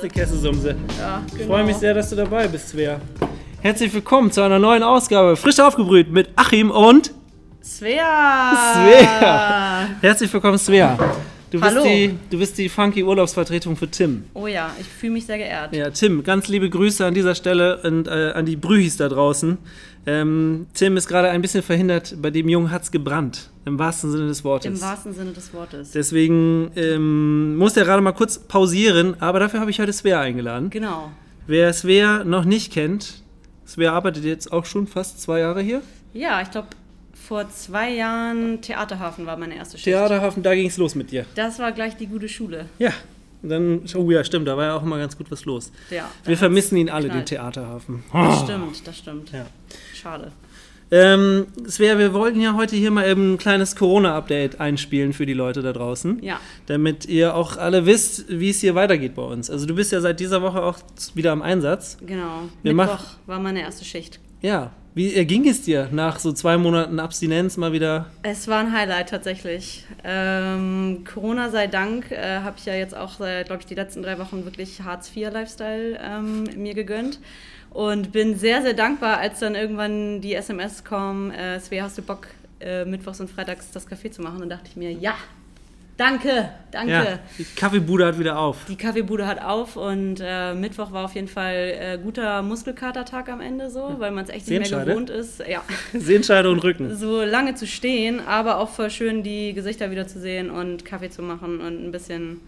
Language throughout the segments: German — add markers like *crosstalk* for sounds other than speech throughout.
eine Kesselsumse. Ja, Ich genau. freue mich sehr, dass du dabei bist, Svea. Herzlich willkommen zu einer neuen Ausgabe, frisch aufgebrüht mit Achim und Svea! Svea. Herzlich willkommen, Svea. Du bist, Hallo. die, du bist die funky Urlaubsvertretung für Tim. Oh ja, ich fühle mich sehr geehrt. Ja, Tim, ganz liebe Grüße an dieser Stelle und äh, an die Brühis da draußen. Ähm, Tim ist gerade ein bisschen verhindert, bei dem Jungen hat's gebrannt, im wahrsten Sinne des Wortes. Im wahrsten Sinne des Wortes. Deswegen ähm, muss er gerade mal kurz pausieren, aber dafür habe ich heute Svea eingeladen. Genau. Wer Svea noch nicht kennt, Svea arbeitet jetzt auch schon fast zwei Jahre hier. Ja, ich glaube, vor zwei Jahren Theaterhafen war meine erste Schicht. Theaterhafen, da ging es los mit dir. Das war gleich die gute Schule. Ja, und dann, oh ja, stimmt, da war ja auch immer ganz gut was los. Ja. Wir vermissen ihn alle, den geknallt. Theaterhafen. Das stimmt, das stimmt. Ja. Schade. Ähm, Svea, wir wollten ja heute hier mal eben ein kleines Corona-Update einspielen für die Leute da draußen. Ja. Damit ihr auch alle wisst, wie es hier weitergeht bei uns. Also du bist ja seit dieser Woche auch wieder am Einsatz. Genau. Wir Mittwoch war meine erste Schicht. Ja. Wie äh, ging es dir nach so zwei Monaten Abstinenz mal wieder? Es war ein Highlight tatsächlich. Ähm, Corona sei Dank äh, habe ich ja jetzt auch, glaube ich, die letzten drei Wochen wirklich Hartz-IV-Lifestyle ähm, mir gegönnt. Und bin sehr, sehr dankbar, als dann irgendwann die SMS kommen, äh, Svea, hast du Bock, äh, mittwochs und freitags das Café zu machen? Und dachte ich mir, ja, danke, danke. Ja, die Kaffeebude hat wieder auf. Die Kaffeebude hat auf und äh, Mittwoch war auf jeden Fall äh, guter Muskelkatertag am Ende so, weil man es echt nicht mehr gewohnt ist. Ja, *laughs* Sehenscheide und Rücken. so lange zu stehen, aber auch voll schön die Gesichter wieder zu sehen und Kaffee zu machen und ein bisschen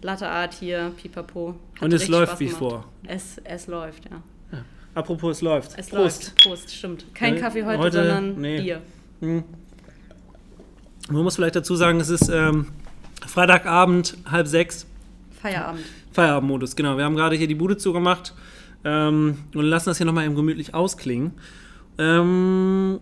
Latte Art hier, pipapo. Hat Und es läuft Spaß wie gemacht. vor. Es, es läuft, ja. Apropos, es läuft. Es Prost. läuft. Prost, stimmt. Kein Äh, Kaffee heute, heute- sondern nee. Bier. Man muss vielleicht dazu sagen, es ist ähm, Freitagabend, halb sechs. Feierabend. Feierabendmodus, genau. Wir haben gerade hier die Bude zugemacht ähm, und lassen das hier nochmal eben gemütlich ausklingen. Ähm,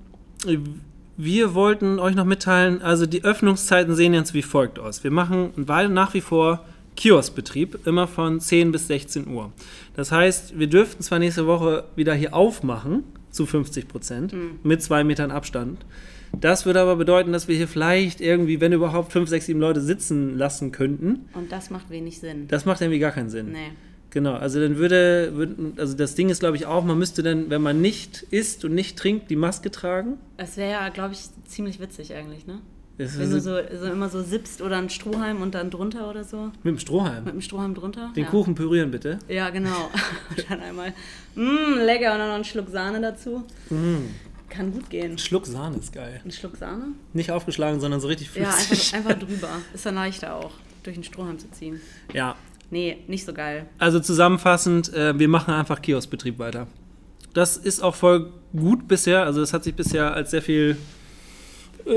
wir wollten euch noch mitteilen, also die Öffnungszeiten sehen jetzt wie folgt aus. Wir machen nach wie vor Kioskbetrieb, immer von 10 bis 16 Uhr. Das heißt, wir dürften zwar nächste Woche wieder hier aufmachen, zu 50 Prozent, mit zwei Metern Abstand. Das würde aber bedeuten, dass wir hier vielleicht irgendwie, wenn überhaupt, 5, 6, 7 Leute sitzen lassen könnten. Und das macht wenig Sinn. Das macht irgendwie gar keinen Sinn. Nee. Genau, also dann würde, würden- also das Ding ist, glaube ich, auch, man müsste dann, wenn man nicht isst und nicht trinkt, die Maske tragen. Es wäre ja, glaube ich, ziemlich witzig eigentlich, ne? Das Wenn du so, so immer so sippst oder ein Strohhalm und dann drunter oder so. mit dem Strohhalm. Mit dem Strohhalm drunter. Den ja. Kuchen pürieren, bitte. Ja, genau. *laughs* Und dann einmal, mmm, lecker und dann noch einen Schluck Sahne dazu. Kann gut gehen. Ein Schluck Sahne ist geil. Ein Schluck Sahne? Nicht aufgeschlagen, sondern so richtig Ja, flüssig. einfach, einfach *laughs* drüber. Ist dann leichter auch, durch den Strohhalm zu ziehen. Ja, Nee, nicht so geil. also zusammenfassend, äh, wir machen einfach Kioskbetrieb weiter. Das ist auch voll gut bisher, also das hat sich bisher als sehr viel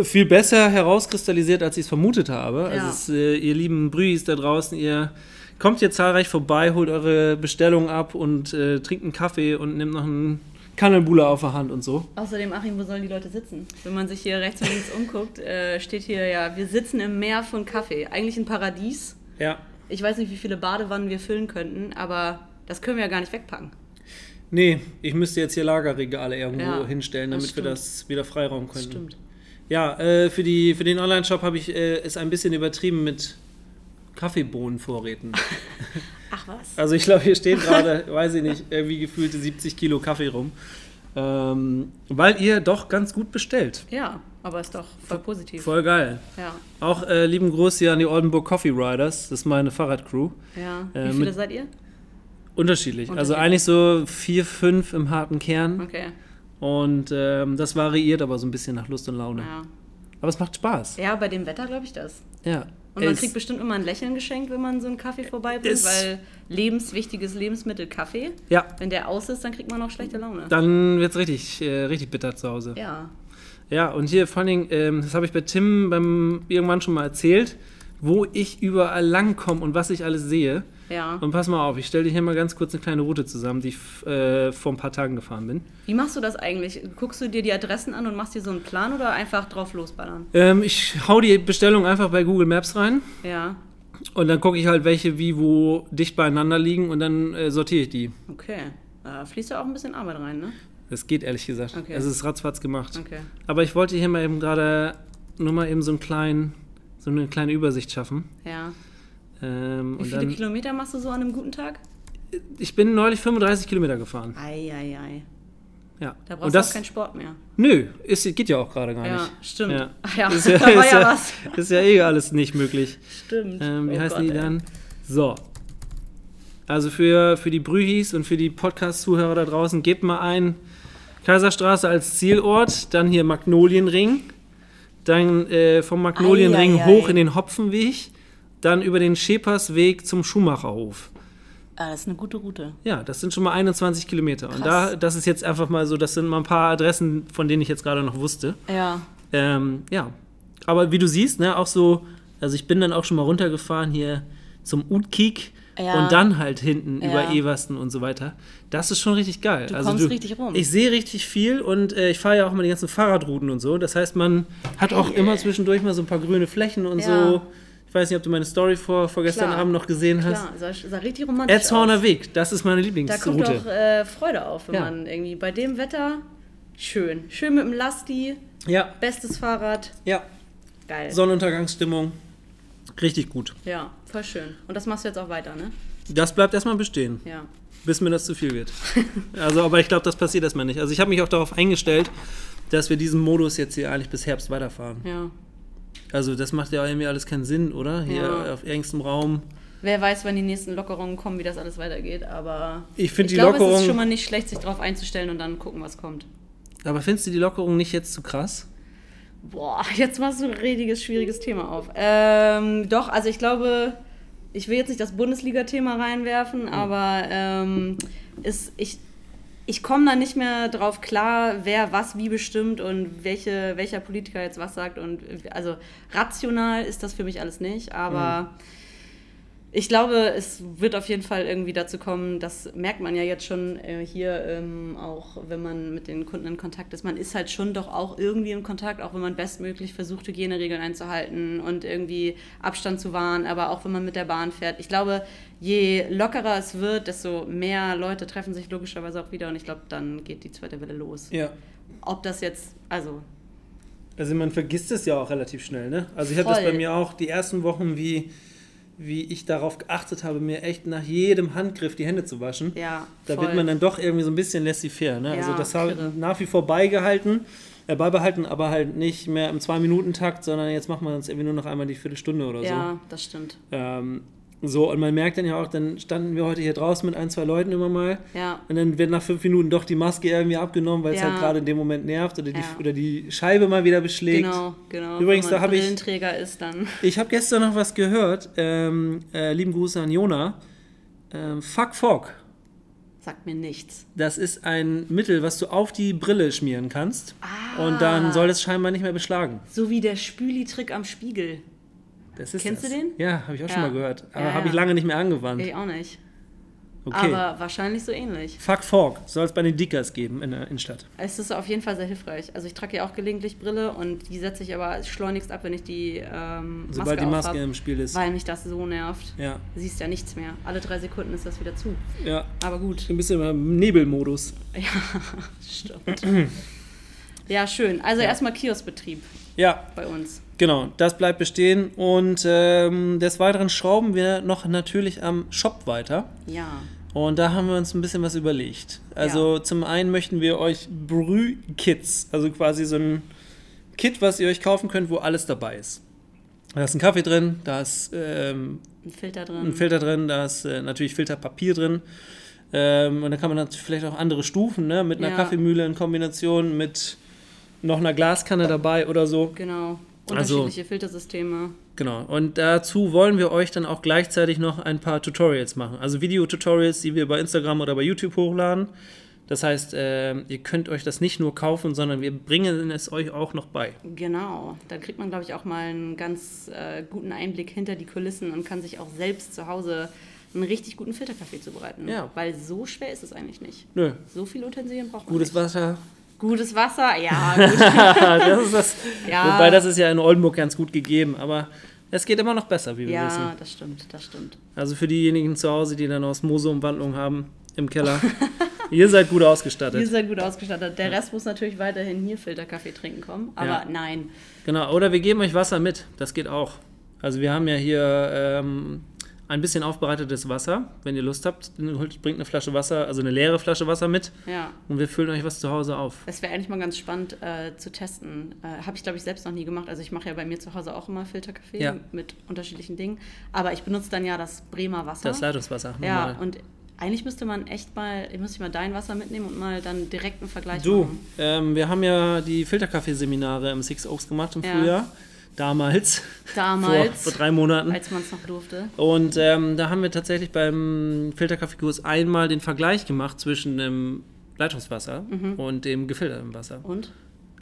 viel besser herauskristallisiert, als ich es vermutet habe. Also Ja. es, äh, ihr lieben Brühis da draußen, ihr kommt hier zahlreich vorbei, holt eure Bestellung ab und äh, trinkt einen Kaffee und nehmt noch einen Kannelbulle auf der Hand und so. Außerdem, Achim, wo sollen die Leute sitzen? Wenn man sich hier rechts und links umguckt, äh, steht hier ja, wir sitzen im Meer von Kaffee. Eigentlich ein Paradies. Ja. Ich weiß nicht, wie viele Badewannen wir füllen könnten, aber das können wir ja gar nicht wegpacken. Nee, ich müsste jetzt hier Lagerregale irgendwo Ja, hinstellen, das damit wir das wieder freiraum Das können. stimmt. Ja, äh, für, die, für den Online-Shop habe ich äh, es ein bisschen übertrieben mit Kaffeebohnenvorräten. *laughs* Ach was. Also ich glaube, hier stehen gerade, weiß ich nicht, irgendwie gefühlte 70 Kilo Kaffee rum. Ähm, weil ihr doch ganz gut bestellt. Ja, aber ist doch voll positiv. Voll geil. Ja, Auch äh, lieben Gruß hier an die Oldenburg Coffee Riders. Das ist meine Fahrradcrew. ja. Wie Äh, viele mit- seid ihr? Unterschiedlich. Also Unterschiedlich. eigentlich so vier, fünf im harten Kern. Okay. Und ähm, das variiert aber so ein bisschen nach Lust und Laune. Ja. Aber es macht Spaß. ja, bei dem Wetter glaube ich das. Ja. Und man kriegt bestimmt immer ein Lächeln geschenkt, wenn man so einen Kaffee vorbeibringt, weil lebenswichtiges Lebensmittel Kaffee. ja, Wenn der aus ist, dann kriegt man auch schlechte Laune. dann wird es richtig, äh, richtig bitter zu Hause. Ja. Ja, und hier vor allen Dingen, ähm, das habe ich bei Tim beim irgendwann schon mal erzählt, wo ich überall langkomme und was ich alles sehe. Ja. Und pass mal auf, ich stelle dir hier mal ganz kurz eine kleine Route zusammen, die ich äh, vor ein paar Tagen gefahren bin. Wie machst du das eigentlich? Guckst du dir die Adressen an und machst dir so einen Plan oder einfach drauf losballern? Ähm, ich hau die Bestellung einfach bei Google Maps rein Ja. und dann gucke ich halt, welche wie wo dicht beieinander liegen und dann äh, sortiere ich die. Okay. Da fließt ja auch ein bisschen Arbeit rein, ne? Das geht ehrlich gesagt. Okay. Es ist ratzfatz gemacht. Okay. Aber ich wollte hier mal eben gerade nur mal eben so, einen kleinen, so eine kleine Übersicht schaffen. Ja. Ähm, Wie und viele dann, Kilometer machst du so an einem guten Tag? ich bin neulich 35 Kilometer gefahren. Ei, ei, ei. Ja. Da brauchst du das, auch keinen Sport mehr. nö, ist, geht ja auch gerade gar Ja, nicht. stimmt. Ja. Ach ja, Ist *laughs* ja, da war ist ja was. ist ja eh alles nicht möglich. Stimmt. Ähm, wie Oh heißen Gott, die ey. dann? So. Also für, für die Brühis und für die Podcast-Zuhörer da draußen, gebt mal ein Kaiserstraße als Zielort, dann hier Magnolienring, dann äh, vom Magnolienring ei, ei. hoch in den Hopfenweg, dann über den Schepersweg zum Schumacherhof. Ah, das ist eine gute Route. Ja, das sind schon mal 21 Kilometer. Und Krass. da, das ist jetzt einfach mal so, das sind mal ein paar Adressen, von denen ich jetzt gerade noch wusste. Ja. Ähm, ja, aber wie du siehst, ne, auch so, also ich bin dann auch schon mal runtergefahren hier zum Utkik Ja. und dann halt hinten Ja. über Eversten und so weiter. Das ist schon richtig geil. Du also kommst richtig rum. Ich sehe richtig viel und äh, ich fahre ja auch immer die ganzen Fahrradrouten und so. Das heißt, man hat auch immer zwischendurch mal so ein paar grüne Flächen und Ja. so. Ich weiß nicht, ob du meine Story vor, vorgestern Klar. Abend noch gesehen hast. Klar, sah, sah richtig romantisch Erzhorner aus. Weg, das ist meine Da kommt Lieblingsroute. auch äh, Freude auf, wenn Ja. man irgendwie bei dem Wetter schön. Schön mit dem Lasti, Ja, bestes Fahrrad. ja. Geil. Sonnenuntergangsstimmung. Richtig gut. Ja, voll schön. Und das machst du jetzt auch weiter, ne? Das bleibt erstmal bestehen. Ja. bis mir das zu viel wird. *laughs* Also, aber ich glaube, das passiert erstmal nicht. Also ich habe mich auch darauf eingestellt, dass wir diesen Modus jetzt hier eigentlich bis Herbst weiterfahren. Ja. Also das macht ja irgendwie alles keinen Sinn, oder? Hier Ja. auf engstem Raum. Wer weiß, wann die nächsten Lockerungen kommen, wie das alles weitergeht, aber Ich finde die glaube, es ist Lockerung. schon mal nicht schlecht, sich darauf einzustellen und dann gucken, was kommt. aber findest du die Lockerung nicht jetzt zu krass? Boah, jetzt machst du ein riesiges, schwieriges Thema auf. Ähm, doch, also ich glaube, ich will jetzt nicht das Bundesliga-Thema reinwerfen, aber ähm, ist, ich, ich komme da nicht mehr drauf klar, wer was wie bestimmt und welche, welcher Politiker jetzt was sagt. Und also rational ist das für mich alles nicht, aber ich glaube, es wird auf jeden Fall irgendwie dazu kommen, das merkt man ja jetzt schon äh, hier ähm, auch, wenn man mit den Kunden in Kontakt ist. Man ist halt schon doch auch irgendwie in Kontakt, auch wenn man bestmöglich versucht, Hygieneregeln einzuhalten und irgendwie Abstand zu wahren, aber auch wenn man mit der Bahn fährt. Ich glaube, je lockerer es wird, desto mehr Leute treffen sich logischerweise auch wieder und ich glaube, dann geht die zweite Welle los. Ja. Ob das jetzt, also Also man vergisst es ja auch relativ schnell, ne? Also ich habe das bei mir auch die ersten Wochen, wie, wie ich darauf geachtet habe, mir echt nach jedem Handgriff die Hände zu waschen. ja, Da voll. wird man dann doch irgendwie so ein bisschen laissez-faire. Ne? also Ja, das habe irre. nach wie vor beigehalten, äh, beibehalten, aber halt nicht mehr im Zwei-Minuten-Takt, sondern jetzt machen wir uns irgendwie nur noch einmal die Viertelstunde oder Ja, das stimmt. so. Ähm, so, und man merkt dann ja auch, dann standen wir heute hier draußen mit ein, zwei Leuten immer mal. Ja. Und dann wird nach fünf Minuten doch die Maske irgendwie abgenommen, weil es Ja. halt gerade in dem Moment nervt oder die, Ja. oder die Scheibe mal wieder beschlägt. Genau, genau. Übrigens, da habe ich- ist, dann. Ich habe gestern noch was gehört. Ähm, äh, lieben Gruß an Jona. Ähm, Fuck Fog. Sagt mir nichts. Das ist ein Mittel, was du auf die Brille schmieren kannst. Ah. Und dann soll es scheinbar nicht mehr beschlagen. So wie der Spüli-Trick am Spiegel. Das ist Kennst das. du den? Ja, habe ich auch schon Ja. mal gehört. Aber Ja, habe ich ja. lange nicht mehr angewandt. Ich auch nicht. Okay. Aber wahrscheinlich so ähnlich. Fuck Fog soll es bei den Dickers geben in der Innenstadt. Es ist auf jeden Fall sehr hilfreich. Also ich trage ja auch gelegentlich Brille und die setze ich aber schleunigst ab, wenn ich die ähm, Maske Sobald die Maske im Spiel ist. weil mich das so nervt. Ja, Du siehst ja nichts mehr. Alle drei Sekunden ist das wieder zu. ja. Aber gut. Ein bisschen im Nebelmodus. *laughs* Ja, stimmt. *clears throat* ja, schön. Also erstmal Kioskbetrieb Ja, bei uns. Genau. Das bleibt bestehen. Und ähm, des Weiteren schrauben wir noch natürlich am Shop weiter. Ja. Und da haben wir uns ein bisschen was überlegt. Also zum einen möchten wir euch Brühkits, also quasi so ein Kit, was ihr euch kaufen könnt, wo alles dabei ist. Da ist ein Kaffee drin, da ist ähm, Ein Filter drin. ein Filter drin, da ist äh, natürlich Filterpapier drin. Ähm, und dann kann man natürlich vielleicht auch andere Stufen, ne? mit einer Ja. Kaffeemühle in Kombination mit noch einer Glaskanne dabei oder so. Genau. Also- Unterschiedliche Filtersysteme. Genau. Und dazu wollen wir euch dann auch gleichzeitig noch ein paar Tutorials machen. Also Video-Tutorials, die wir bei Instagram oder bei YouTube hochladen. Das heißt, äh, ihr könnt euch das nicht nur kaufen, sondern wir bringen es euch auch noch bei. Genau. Dann kriegt man, glaube ich, auch mal einen ganz äh, guten Einblick hinter die Kulissen und kann sich auch selbst zu Hause einen richtig guten Filterkaffee zubereiten. Ja. Weil so schwer ist es eigentlich nicht. Nö. So viele Utensilien braucht man Gutes nicht. Wasser. Gutes Wasser, ja, gut. *laughs* das ist das. *laughs* Ja. Wobei das ist ja in Oldenburg ganz gut gegeben, aber es geht immer noch besser, wie wir wissen. ja, das stimmt, das stimmt. Also für diejenigen zu Hause, die dann Osmoseumwandlung haben im Keller. *laughs* ihr seid gut ausgestattet. Wir sind gut ausgestattet. Der Rest muss natürlich weiterhin hier Filterkaffee trinken kommen. Aber Ja. nein. Genau, oder wir geben euch Wasser mit, das geht auch. Also wir haben ja hier ähm, ein bisschen aufbereitetes Wasser. Wenn ihr Lust habt, holt- bringt eine Flasche Wasser, also eine leere Flasche Wasser mit Ja. und wir füllen euch was zu Hause auf. Das wäre eigentlich mal ganz spannend äh, zu testen. Äh, Habe ich, glaube ich, selbst noch nie gemacht. Also ich mache ja bei mir zu Hause auch immer Filterkaffee Ja. mit unterschiedlichen Dingen. Aber ich benutze dann ja das Bremer Wasser. Das Leitungswasser. ja, normal. und eigentlich müsste man echt mal, ich müsste mal dein Wasser mitnehmen und mal dann direkt einen Vergleich Du, machen. ähm, wir haben ja die Filterkaffeeseminare im Six Oaks gemacht im Ja. Frühjahr. Damals. Damals, Vor, vor drei Monaten. als man es noch durfte. Und ähm, da haben wir tatsächlich beim Filterkaffeekurs einmal den Vergleich gemacht zwischen dem Leitungswasser Mhm. und dem gefilterten Wasser. Und?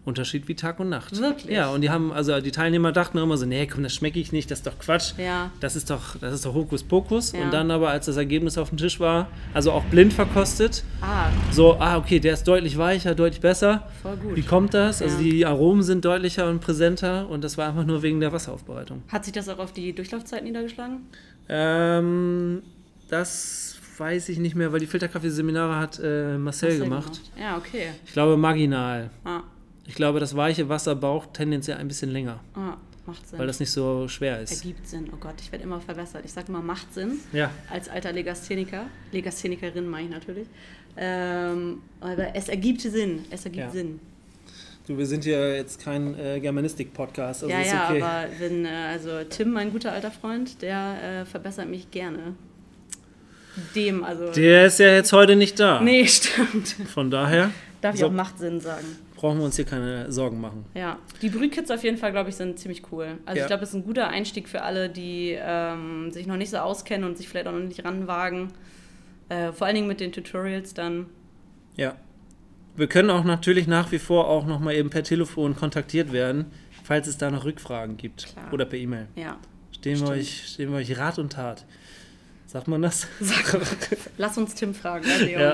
Unterschied wie Tag und Nacht. Wirklich? Ja, und die haben, also die Teilnehmer dachten immer so, nee, komm, das schmecke ich nicht, das ist doch Quatsch. Ja. Das ist doch, das ist doch Hokuspokus. Ja. Und dann aber, als das Ergebnis auf dem Tisch war, also auch blind verkostet, Ah, so, ah, okay, der ist deutlich weicher, deutlich besser. voll gut. Wie kommt das? Also Ja. die Aromen sind deutlicher und präsenter und das war einfach nur wegen der Wasseraufbereitung. Hat sich das auch auf die Durchlaufzeit niedergeschlagen? Ähm, das weiß ich nicht mehr, weil die Filterkaffeeseminare hat äh, Marcel Hast du gemacht. Ja, okay. Ich glaube marginal. Ah, Ich glaube, das weiche Wasser braucht tendenziell ein bisschen länger, ah, macht Sinn. weil das nicht so schwer ist. Ergibt Sinn. Oh Gott, ich werde immer verbessert. Ich sage immer, macht Sinn. Ja, Als alter Legastheniker. Legasthenikerin meine ich natürlich. Ähm, aber es ergibt Sinn. Es ergibt Ja. Sinn. du, wir sind hier jetzt kein äh, Germanistik-Podcast, also ja, ist ja, okay. aber wenn, äh, also Tim, mein guter alter Freund, der äh, verbessert mich gerne. Dem, also. Der ist ja jetzt heute nicht da. nee, *laughs* stimmt. Von daher Darf ich So. auch macht Sinn sagen. Brauchen wir uns hier keine Sorgen machen. Ja, die Brühkits auf jeden Fall, glaube ich, sind ziemlich cool. Also Ja. ich glaube, es ist ein guter Einstieg für alle, die ähm, sich noch nicht so auskennen und sich vielleicht auch noch nicht ranwagen. Äh, vor allen Dingen mit den Tutorials dann. Ja. Wir können auch natürlich nach wie vor auch nochmal eben per Telefon kontaktiert werden, falls es da noch Rückfragen gibt. Klar. Oder per E-Mail. Ja. Stehen wir, euch, stehen wir euch Rat und Tat. Sagt man das? Lass uns Tim fragen. Auch Ja.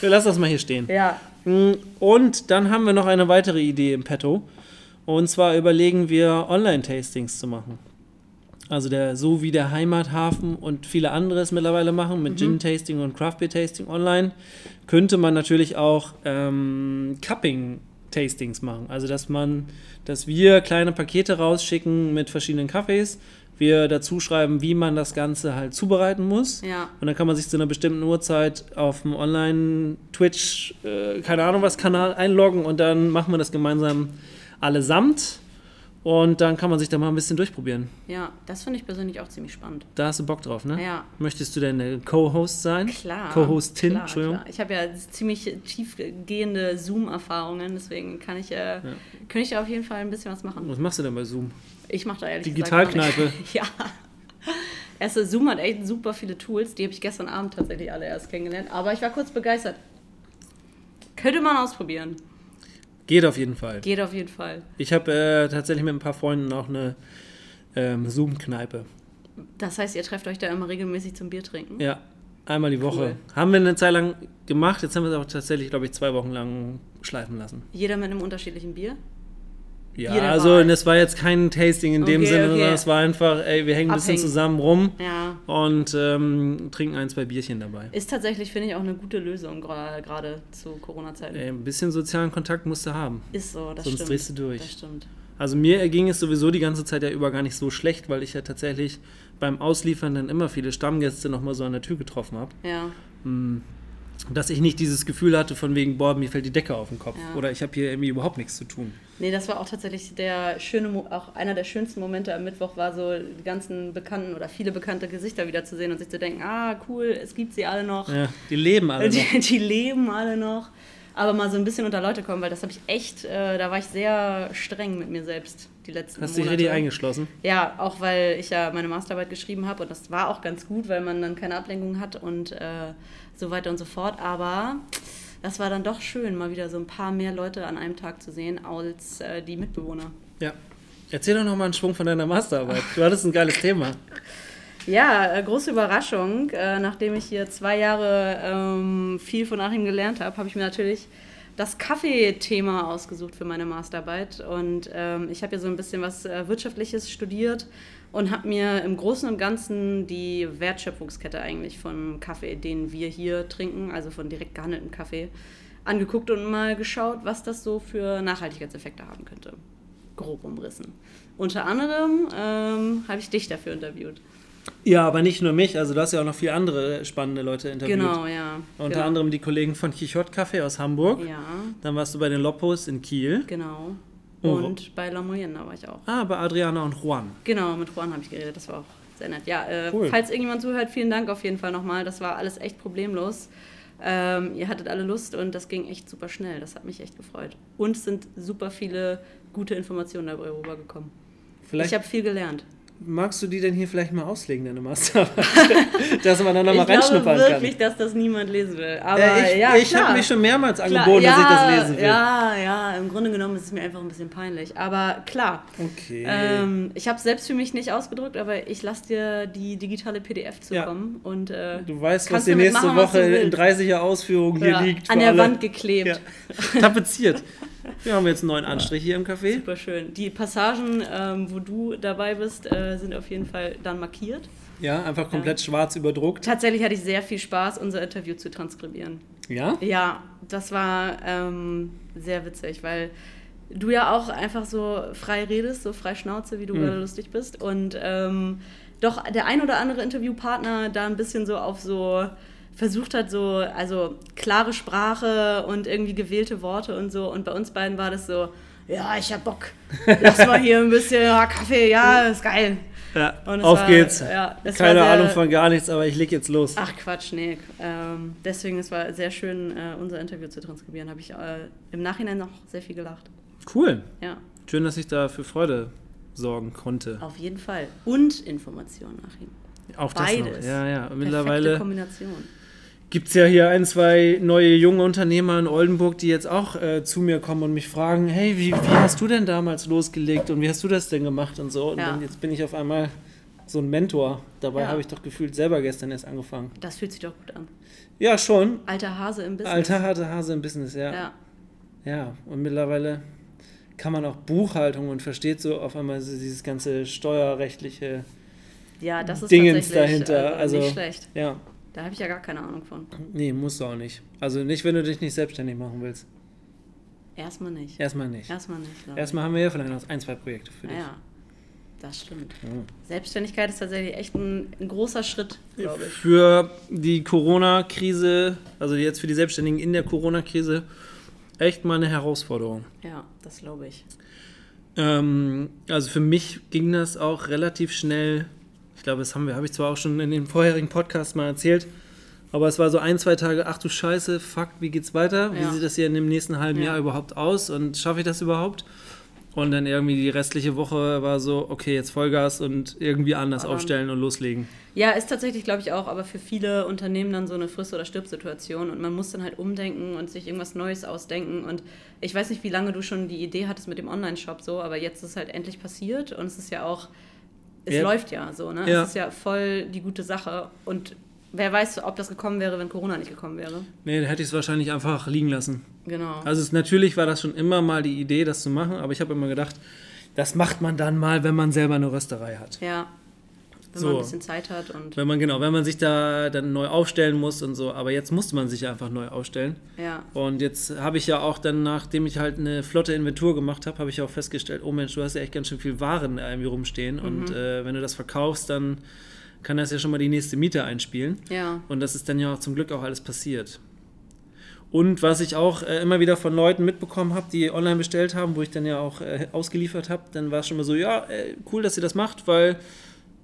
Wir lassen das mal hier stehen. Ja. Mm, Und dann haben wir noch eine weitere Idee im Petto. Und zwar überlegen wir, Online-Tastings zu machen. Also der, so wie der Heimathafen und viele andere es mittlerweile machen, mit Gin-Tasting und Craft-Beer-Tasting online, könnte man natürlich auch ähm, Cupping-Tastings machen. Also dass man, dass wir kleine Pakete rausschicken mit verschiedenen Kaffees, wir dazu schreiben, wie man das Ganze halt zubereiten muss. Ja. Und dann kann man sich zu einer bestimmten Uhrzeit auf dem Online-Twitch, äh, keine Ahnung was, Kanal einloggen und dann machen wir das gemeinsam allesamt. Und dann kann man sich da mal ein bisschen durchprobieren. Ja, das finde ich persönlich auch ziemlich spannend. Da hast du Bock drauf, ne? Ja. Möchtest du denn Co-Host sein? Klar. Co-Hostin, klar, Entschuldigung. Klar. Ich habe ja ziemlich tiefgehende Zoom-Erfahrungen, deswegen kann ich, äh, kann ich auf jeden Fall ein bisschen was machen. Was machst du denn bei Zoom? Ich mache da ehrlich Digitalkneipe. *laughs* Ja. Erste Zoom hat echt super viele Tools, die habe ich gestern Abend tatsächlich alle erst kennengelernt, aber ich war kurz begeistert. Könnte man ausprobieren. Geht auf jeden Fall. Geht auf jeden Fall. Ich habe äh, tatsächlich mit ein paar Freunden auch eine ähm, Zoom-Kneipe. Das heißt, ihr trefft euch da immer regelmäßig zum Bier trinken? Ja, einmal die Woche. Cool. Haben wir eine Zeit lang gemacht, jetzt haben wir es auch tatsächlich, glaube ich, zwei Wochen lang schleifen lassen. Jeder mit einem unterschiedlichen Bier? Ja, also Wahl. das war jetzt kein Tasting in dem Okay, Sinne, okay. sondern es war einfach, ey, wir hängen ein bisschen Abhängen. zusammen rum Ja. und ähm, trinken ein, zwei Bierchen dabei. Ist tatsächlich, finde ich, auch eine gute Lösung, gerade zu Corona-Zeiten. Ey, ein bisschen sozialen Kontakt musst du haben. Ist so, das Sonst stimmt. drehst du durch. Das stimmt. Also mir ging es sowieso die ganze Zeit ja über gar nicht so schlecht, weil ich ja tatsächlich beim Ausliefern dann immer viele Stammgäste nochmal so an der Tür getroffen habe. Ja. Dass ich nicht dieses Gefühl hatte von wegen, boah, mir fällt die Decke auf den Kopf. Ja. Oder ich habe hier irgendwie überhaupt nichts zu tun. Nee, das war auch tatsächlich der schöne, auch einer der schönsten Momente am Mittwoch war so die ganzen bekannten oder viele bekannte Gesichter wieder zu sehen und sich zu denken, ah cool, es gibt sie alle noch. Ja, die leben alle noch. Die, *laughs* die leben alle noch. Aber mal so ein bisschen unter Leute kommen, weil das habe ich echt, äh, da war ich sehr streng mit mir selbst die letzten Hast dich Monate. richtig eingeschlossen? Ja, auch weil ich ja meine Masterarbeit geschrieben habe und das war auch ganz gut, weil man dann keine Ablenkung hat und äh, so weiter und so fort. Aber das war dann doch schön, mal wieder so ein paar mehr Leute an einem Tag zu sehen als äh, die Mitbewohner. Ja. Erzähl doch noch mal einen Schwung von deiner Masterarbeit. Du hattest ein geiles Thema. Ja, äh, große Überraschung. Äh, nachdem ich hier zwei Jahre ähm, viel von Achim gelernt habe, habe ich mir natürlich das Kaffeethema ausgesucht für meine Masterarbeit. Und ähm, ich habe ja so ein bisschen was äh, Wirtschaftliches studiert und habe mir im Großen und Ganzen die Wertschöpfungskette eigentlich von Kaffee, den wir hier trinken, also von direkt gehandeltem Kaffee, angeguckt und mal geschaut, was das so für Nachhaltigkeitseffekte haben könnte. Grob umrissen. Unter anderem ähm, habe ich dich dafür interviewt. Ja, aber nicht nur mich, also du hast ja auch noch viele andere spannende Leute interviewt. Genau, ja. Unter genau. anderem die Kollegen von Chichot Café aus Hamburg. Ja, Dann warst du bei den Loppos in Kiel. genau. Oh. Und bei La Moyenne war ich auch. Ah, bei Adriana und Juan. Genau, mit Juan habe ich geredet, das war auch sehr nett. Ja, äh, Cool. falls irgendjemand zuhört, vielen Dank auf jeden Fall nochmal. Das war alles echt problemlos. Ähm, ihr hattet alle Lust und das ging echt super schnell. Das hat mich echt gefreut. Und es sind super viele gute Informationen dabei rübergekommen. Vielleicht Ich habe viel gelernt. Magst du die denn hier vielleicht mal auslegen, deine Masterarbeit? *laughs* Dass man dann nochmal ich glaube reinschnuppern wirklich, kann. dass das niemand lesen will. Aber Äh, ich ja, ich habe mich schon mehrmals angeboten, dass ich ja, das lesen will. Ja, ja, im Grunde genommen ist es mir einfach ein bisschen peinlich. Aber klar, Okay. ähm, ich habe es selbst für mich nicht ausgedruckt, aber ich lasse dir die digitale PDF zukommen. Und, äh, du weißt, was damit nächste machen, Woche in 30er Ausführung hier ja, liegt. an der alle. Wand geklebt. Ja. Tapeziert. *laughs* Wir haben jetzt einen neuen Anstrich hier im Café. Super schön. Die Passagen, ähm, wo du dabei bist, äh, sind auf jeden Fall dann markiert. Ja, einfach komplett schwarz überdruckt. Tatsächlich hatte ich sehr viel Spaß, unser Interview zu transkribieren. Ja? Ja, das war ähm, sehr witzig, weil du ja auch einfach so frei redest, so frei Schnauze, wie du Mhm. gerade lustig bist. Und ähm, doch der ein oder andere Interviewpartner da ein bisschen so auf so versucht hat, so, also klare Sprache und irgendwie gewählte Worte und so. Und bei uns beiden war das so, ja, ich hab Bock. Lass mal hier ein bisschen ja, Kaffee, ja, ist geil. Ja, auf war- geht's. ja, Keine sehr- Ahnung von gar nichts, aber ich leg jetzt los. Ach Quatsch, nee. Ähm, deswegen, es war sehr schön, äh, unser Interview zu transkribieren. Habe ich äh, im Nachhinein noch sehr viel gelacht. Cool. Ja, Schön, dass ich da für Freude sorgen konnte. auf jeden Fall. Und Informationen nach ihm. Auch das Beides. noch. Ja, ja. Perfekte Mittlerweile Kombination. Gibt es ja hier ein, zwei neue junge Unternehmer in Oldenburg, die jetzt auch äh, zu mir kommen und mich fragen, hey, wie, wie hast du denn damals losgelegt und wie hast du das denn gemacht und so. Und Ja. dann jetzt bin ich auf einmal so ein Mentor. Dabei Ja. habe ich doch gefühlt selber gestern erst angefangen. Das fühlt sich doch gut an. Ja, schon. Alter Hase im Business. Alter harte Hase im Business, ja. Ja. Ja, und mittlerweile kann man auch Buchhaltung und versteht so auf einmal dieses ganze steuerrechtliche, ja, das ist Dingens dahinter, äh, also- nicht schlecht. ja, Da habe ich ja gar keine Ahnung von. nee, musst du auch nicht. Also nicht, wenn du dich nicht selbstständig machen willst. Erstmal nicht. Erstmal nicht. Erstmal nicht. Erstmal haben wir ja vielleicht noch ein, zwei Projekte für dich. Ja, das stimmt. Ja. Selbstständigkeit ist tatsächlich echt ein, ein großer Schritt, glaube ich. Für die Corona-Krise, also jetzt für die Selbstständigen in der Corona-Krise, echt mal eine Herausforderung. Ja, das glaube ich. Ähm, also für mich ging das auch relativ schnell. Ich glaube, das haben wir, habe ich zwar auch schon in dem vorherigen Podcast mal erzählt, aber es war so ein, zwei Tage, ach du Scheiße, fuck, wie geht's weiter? Wie Ja. sieht das hier in dem nächsten halben Ja. Jahr überhaupt aus und schaffe ich das überhaupt? Und dann irgendwie die restliche Woche war so, okay, jetzt Vollgas und irgendwie anders Aber- aufstellen und loslegen. Ja, ist tatsächlich, glaube ich, auch, aber für viele Unternehmen dann so eine Friss- oder Stirb-Situation und man muss dann halt umdenken und sich irgendwas Neues ausdenken. Und ich weiß nicht, wie lange du schon die Idee hattest mit dem Online-Shop so, aber jetzt ist es halt endlich passiert und es ist ja auch, es Ja. läuft ja so, ne? Ja. Es ist ja voll die gute Sache und wer weiß, ob das gekommen wäre, wenn Corona nicht gekommen wäre. Nee, da hätte ich es wahrscheinlich einfach liegen lassen. Genau. Also es, natürlich war das schon immer mal die Idee, das zu machen, aber ich habe immer gedacht, das macht man dann mal, wenn man selber eine Rösterei hat. ja. Wenn So. man ein bisschen Zeit hat und Wenn man genau, wenn man sich da dann neu aufstellen muss und so, aber jetzt musste man sich einfach neu aufstellen. ja. Und jetzt habe ich ja auch dann, nachdem ich halt eine flotte Inventur gemacht habe, habe ich auch festgestellt, oh Mensch, du hast ja echt ganz schön viel Waren irgendwie rumstehen. Und äh, wenn du das verkaufst, dann kann das ja schon mal die nächste Miete einspielen. Ja. Und das ist dann ja auch zum Glück auch alles passiert. Und was ich auch äh, immer wieder von Leuten mitbekommen habe, die online bestellt haben, wo ich dann ja auch äh, ausgeliefert habe, dann war es schon mal so, ja, äh, cool, dass ihr das macht, weil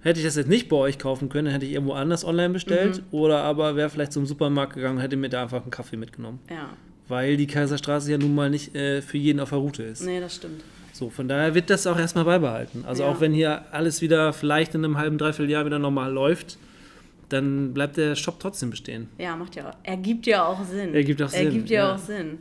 hätte ich das jetzt nicht bei euch kaufen können, hätte ich irgendwo anders online bestellt oder aber wäre vielleicht zum Supermarkt gegangen und hätte mir da einfach einen Kaffee mitgenommen. Ja. Weil die Kaiserstraße ja nun mal nicht äh, für jeden auf der Route ist. Nee, das stimmt. So, von daher wird das auch erstmal beibehalten. Also Ja. auch wenn hier alles wieder vielleicht in einem halben, dreiviertel Jahr wieder normal läuft, dann bleibt der Shop trotzdem bestehen. Ja, macht ja, ergibt ja auch Sinn. Ergibt auch Sinn, Ergibt ja, ja. auch Sinn.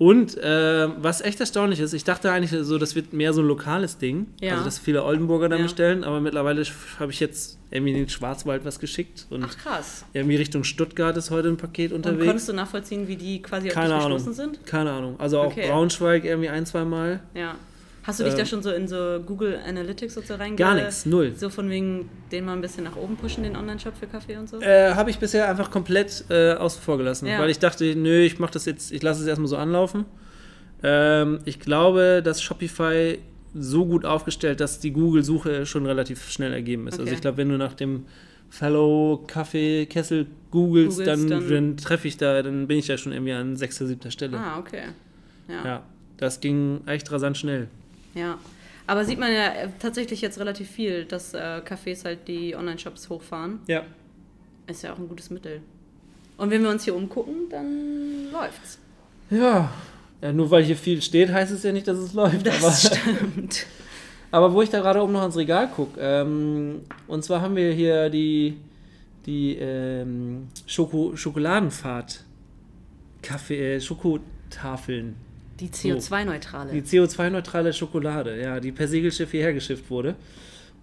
Und äh, was echt erstaunlich ist, ich dachte eigentlich so, das wird mehr so ein lokales Ding. Ja. Also, dass viele Oldenburger dann Ja. bestellen, aber mittlerweile habe ich jetzt irgendwie in den Schwarzwald was geschickt und Ach krass. irgendwie Richtung Stuttgart ist heute ein Paket Und unterwegs. konntest du nachvollziehen, wie die quasi auf Keine dich Ahnung. sind? Keine Ahnung. Also auch Okay. Braunschweig irgendwie ein, zwei Mal. Ja. Hast du dich Ähm, da schon so in so Google Analytics und so reinge... Gar nichts, null. So von wegen, den mal ein bisschen nach oben pushen, den Online-Shop für Kaffee und so? Äh, habe ich bisher einfach komplett äh, außen vor gelassen, Ja. weil ich dachte, nö, ich mache das jetzt, ich lasse es erstmal so anlaufen. Ähm, ich glaube, dass Shopify so gut aufgestellt, dass die Google-Suche schon relativ schnell ergeben ist. Also Okay. ich glaube, wenn du nach dem Fellow Kaffee Kessel googelst, dann, dann- dann treffe ich da, dann bin ich da schon irgendwie an sechster, siebter Stelle. Ah, okay. Ja. Ja, das ging echt rasant schnell. Aber sieht man ja äh, tatsächlich jetzt relativ viel, dass äh, Cafés halt die Online-Shops hochfahren. Ja. Ist ja auch ein gutes Mittel. Und wenn wir uns hier umgucken, dann läuft's. Ja. Ja, nur weil hier viel steht, heißt es ja nicht, dass es läuft. Das aber, stimmt. *laughs* aber wo ich da gerade oben noch ans Regal gucke, ähm, und zwar haben wir hier die, die ähm, Schoko Schokoladenfahrt, Kaffee, äh, Schokotafeln. Die CO2-neutrale. Die CO2-neutrale Schokolade, ja, die per Segelschiff hierher geschifft wurde.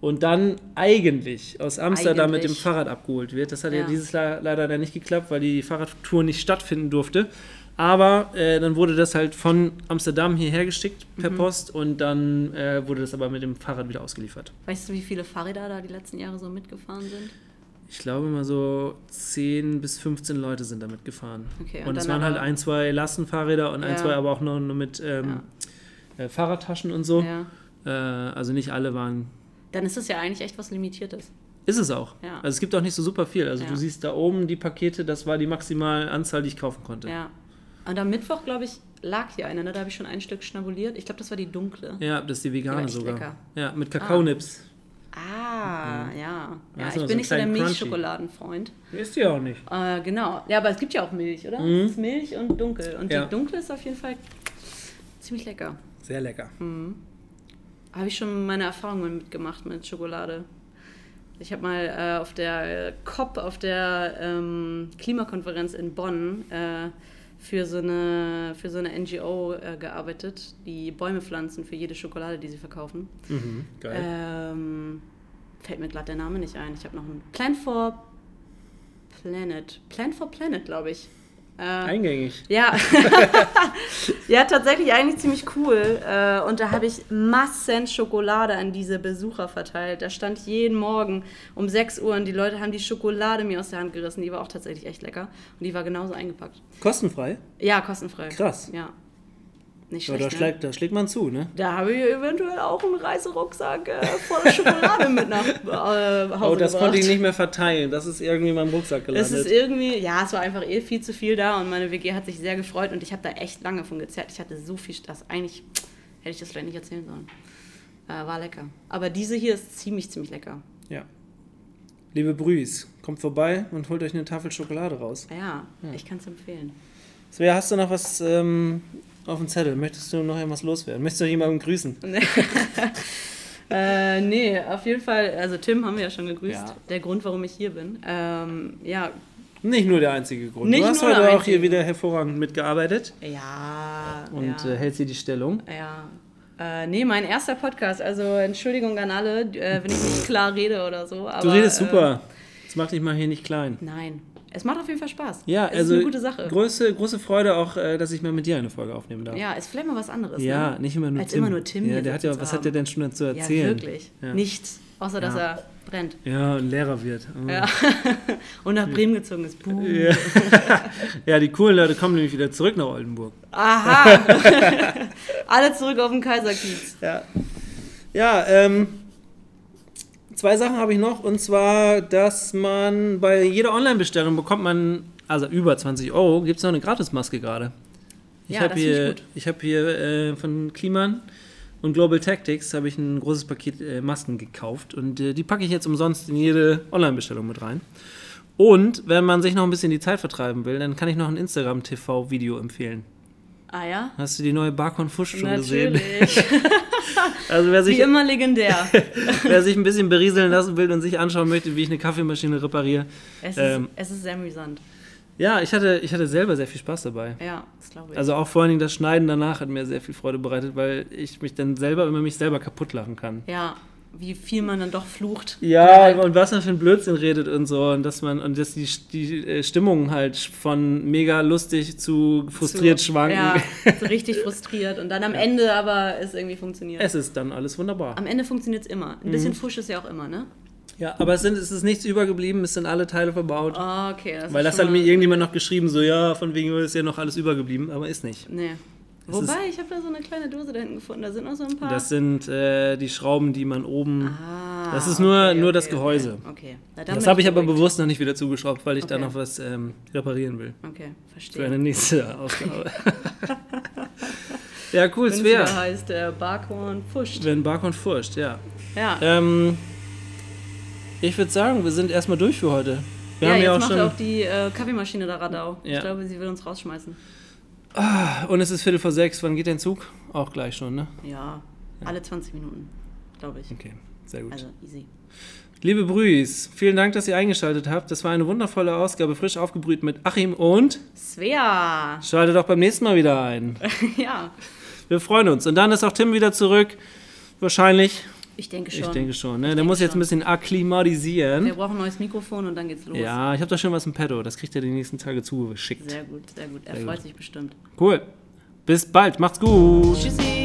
Und dann eigentlich aus Amsterdam mit dem Eigentlich. Fahrrad abgeholt wird. Das hat ja, Ja. dieses Jahr leider nicht geklappt, weil die Fahrradtour nicht stattfinden durfte. Aber äh, dann wurde das halt von Amsterdam hierher geschickt per Post und dann äh, wurde das aber mit dem Fahrrad wieder ausgeliefert. Weißt du, wie viele Fahrräder da die letzten Jahre so mitgefahren sind? Ich glaube mal so 10 bis 15 Leute sind damit gefahren. Okay, und und es waren halt ein, zwei Lastenfahrräder und ein, Ja. zwei aber auch noch, nur mit ähm, äh, Fahrradtaschen und so. Ja. Äh, also nicht alle waren. Dann ist es ja eigentlich echt was Limitiertes. Ist es auch. Ja. Also es gibt auch nicht so super viel. Also Ja. du siehst da oben die Pakete, das war die maximale Anzahl, die ich kaufen konnte. Ja. Und am Mittwoch, glaube ich, lag hier eine, ne? da habe ich schon ein Stück schnabuliert. Ich glaube, das war die dunkle. Ja, das ist die vegane echt sogar. lecker. Ja, mit Kakaonips. Ah, ja. Ja, Ja, ist ich bin so nicht so der. Milchschokoladenfreund. Ist die auch nicht. Äh, genau. Ja, aber es gibt ja auch Milch, oder? Mhm. Es ist Milch und dunkel. Und Ja. die dunkle ist auf jeden Fall ziemlich lecker. Sehr lecker. Hm. Habe ich schon meine Erfahrungen mitgemacht mit Schokolade. Ich habe mal äh, auf der äh, COP, auf der ähm, Klimakonferenz in Bonn, äh, für, so eine, für so eine NGO äh, gearbeitet, die Bäume pflanzen für jede Schokolade, die sie verkaufen. Mhm, geil. Ähm, fällt mir glatt der Name nicht ein. Ich habe noch einen Plan for Planet. Plan for Planet, glaube ich. Äh, Eingängig. ja. *laughs* ja, tatsächlich eigentlich ziemlich cool. Äh, Und da habe ich Massen Schokolade an diese Besucher verteilt. Da stand jeden Morgen um 6 Uhr und die Leute haben die Schokolade mir aus der Hand gerissen. Die war auch tatsächlich echt lecker. Und die war genauso eingepackt. Kostenfrei? Ja, kostenfrei. Krass. Ja. Nicht Ja, schlecht. da, ne? schlägt, da schlägt man zu, ne? Da habe ich eventuell auch einen Reiserucksack äh, voller Schokolade mit nach äh, *laughs* Hause Oh, das gebracht. konnte ich nicht mehr verteilen. Das ist irgendwie in meinem Rucksack Es gelandet. ist irgendwie, ja, es war einfach eh viel zu viel da und meine WG hat sich sehr gefreut und ich habe da echt lange von gezerrt. Ich hatte so viel Spaß. Eigentlich hätte ich das vielleicht nicht erzählen sollen. Äh, war lecker. Aber diese hier ist ziemlich, ziemlich lecker. ja. Liebe Brüis, kommt vorbei und holt euch eine Tafel Schokolade raus. Ja, ich kann es empfehlen. Svea, hast du noch was ähm, auf dem Zettel? Möchtest du noch irgendwas loswerden? Möchtest du jemanden grüßen? *laughs* *laughs* äh, nee, auf jeden Fall, also Tim haben wir ja schon gegrüßt. Ja. Der Grund, warum ich hier bin. Ähm, ja, Nicht nur der einzige Grund. Nicht du hast heute auch hier wieder hervorragend mitgearbeitet ja. und ja. äh, hältst hier die Stellung. Ja. Äh, nee, mein erster Podcast. Also Entschuldigung an alle, äh, wenn ich nicht klar rede oder so. Aber, du redest Äh, super. Jetzt mach dich mal hier nicht klein. nein. Es macht auf jeden Fall Spaß. Ja, es also ist eine gute Sache. Große, große Freude auch, äh, dass ich mal mit dir eine Folge aufnehmen darf. Ja, ist vielleicht mal was anderes. Ja, ne? nicht immer nur Als Tim. immer nur Tim Ja, der hat ja, was hat der denn schon dazu Ja, erzählen? wirklich. Ja. Nichts, außer dass Ja. er brennt. Ja, und Lehrer wird. Oh. Ja. *laughs* Und nach Bremen gezogen ist. Buh. Ja. *laughs* ja, die coolen Leute kommen nämlich wieder zurück nach Oldenburg. Aha! *laughs* Alle zurück auf den Kaiserkiez. Ja. Ja, ähm, zwei Sachen habe ich noch. Und zwar, dass man bei jeder Online-Bestellung bekommt man, also über 20 Euro, gibt es noch eine Gratismaske gerade. Ich Ja, habe hier, ich hab hier äh, von Kliman und Global Tactics habe ich ein großes Paket äh, Masken gekauft und äh, die packe ich jetzt umsonst in jede Online-Bestellung mit rein. Und wenn man sich noch ein bisschen die Zeit vertreiben will, dann kann ich noch ein Instagram-TV-Video empfehlen. Ah ja? Hast du die neue Barcon Fusch schon gesehen? Natürlich. *laughs* *laughs* Also wer sich Wie immer legendär. *laughs* Wer sich ein bisschen berieseln lassen will und sich anschauen möchte, wie ich eine Kaffeemaschine repariere. Es ist, Ähm. es ist sehr amüsant. Ja, ich hatte, ich hatte selber sehr viel Spaß dabei. Ja, das glaube ich. Also auch vor allen Dingen das Schneiden danach hat mir sehr viel Freude bereitet, weil ich mich dann selber über mich selber kaputt lachen kann. ja, wie viel man dann doch flucht. Ja, und was man für ein Blödsinn redet und so und dass man und dass die, die äh, Stimmungen halt von mega lustig zu frustriert So, schwanken. Ja, *laughs* so richtig frustriert. Und dann am Ende aber es irgendwie funktioniert. Es ist dann alles wunderbar. am Ende funktioniert es immer. Ein Mhm. bisschen Fusch ist ja auch immer, ne? Ja, aber es, sind, es ist nichts übergeblieben, es sind alle Teile verbaut. Oh, okay. Das weil das hat mir irgendjemand noch geschrieben, so ja, von wegen ist ja noch alles übergeblieben, aber ist nicht. Nee. Wobei, ich habe da so eine kleine Dose da hinten gefunden. Da sind noch so ein paar. Das sind äh, die Schrauben, die man oben. ah, das ist nur- okay, nur okay, das Gehäuse. Okay, okay. Das habe ich aber bewusst noch nicht wieder zugeschraubt, weil ich da noch was ähm, reparieren will. Okay, Für eine verstehe. nächste Ausgabe. *laughs* ja, cool, es Svea. wieder heißt, der Barkhorn pfuscht. Wenn Barkon furcht, ja. Ja. Ähm, ich würde sagen, wir sind erstmal durch für heute. Wir ja, haben jetzt ja auch macht schon. auch die äh, Kaffeemaschine da Radau. Ja. Ich glaube, sie will uns rausschmeißen. Und es ist Viertel vor sechs. Wann geht dein Zug? Auch gleich schon, ne? Ja, alle 20 Minuten, glaube ich. Okay, sehr gut. Also easy. Liebe Brüis, vielen Dank, dass ihr eingeschaltet habt. Das war eine wundervolle Ausgabe, frisch aufgebrüht mit Achim und Svea! schaltet auch beim nächsten Mal wieder ein. *laughs* ja, Wir freuen uns. Und dann ist auch Tim wieder zurück. Wahrscheinlich. Ich denke schon. Ich denke schon. Ne? Ich Der muss jetzt schon. ein bisschen akklimatisieren. Wir brauchen ein neues Mikrofon und dann geht's los. Ja, ich habe da schon was im Petto. Das kriegt er die nächsten Tage zugeschickt. Sehr gut, sehr gut. Er Sehr freut gut. sich bestimmt. Cool. Bis bald. Macht's gut. Tschüssi!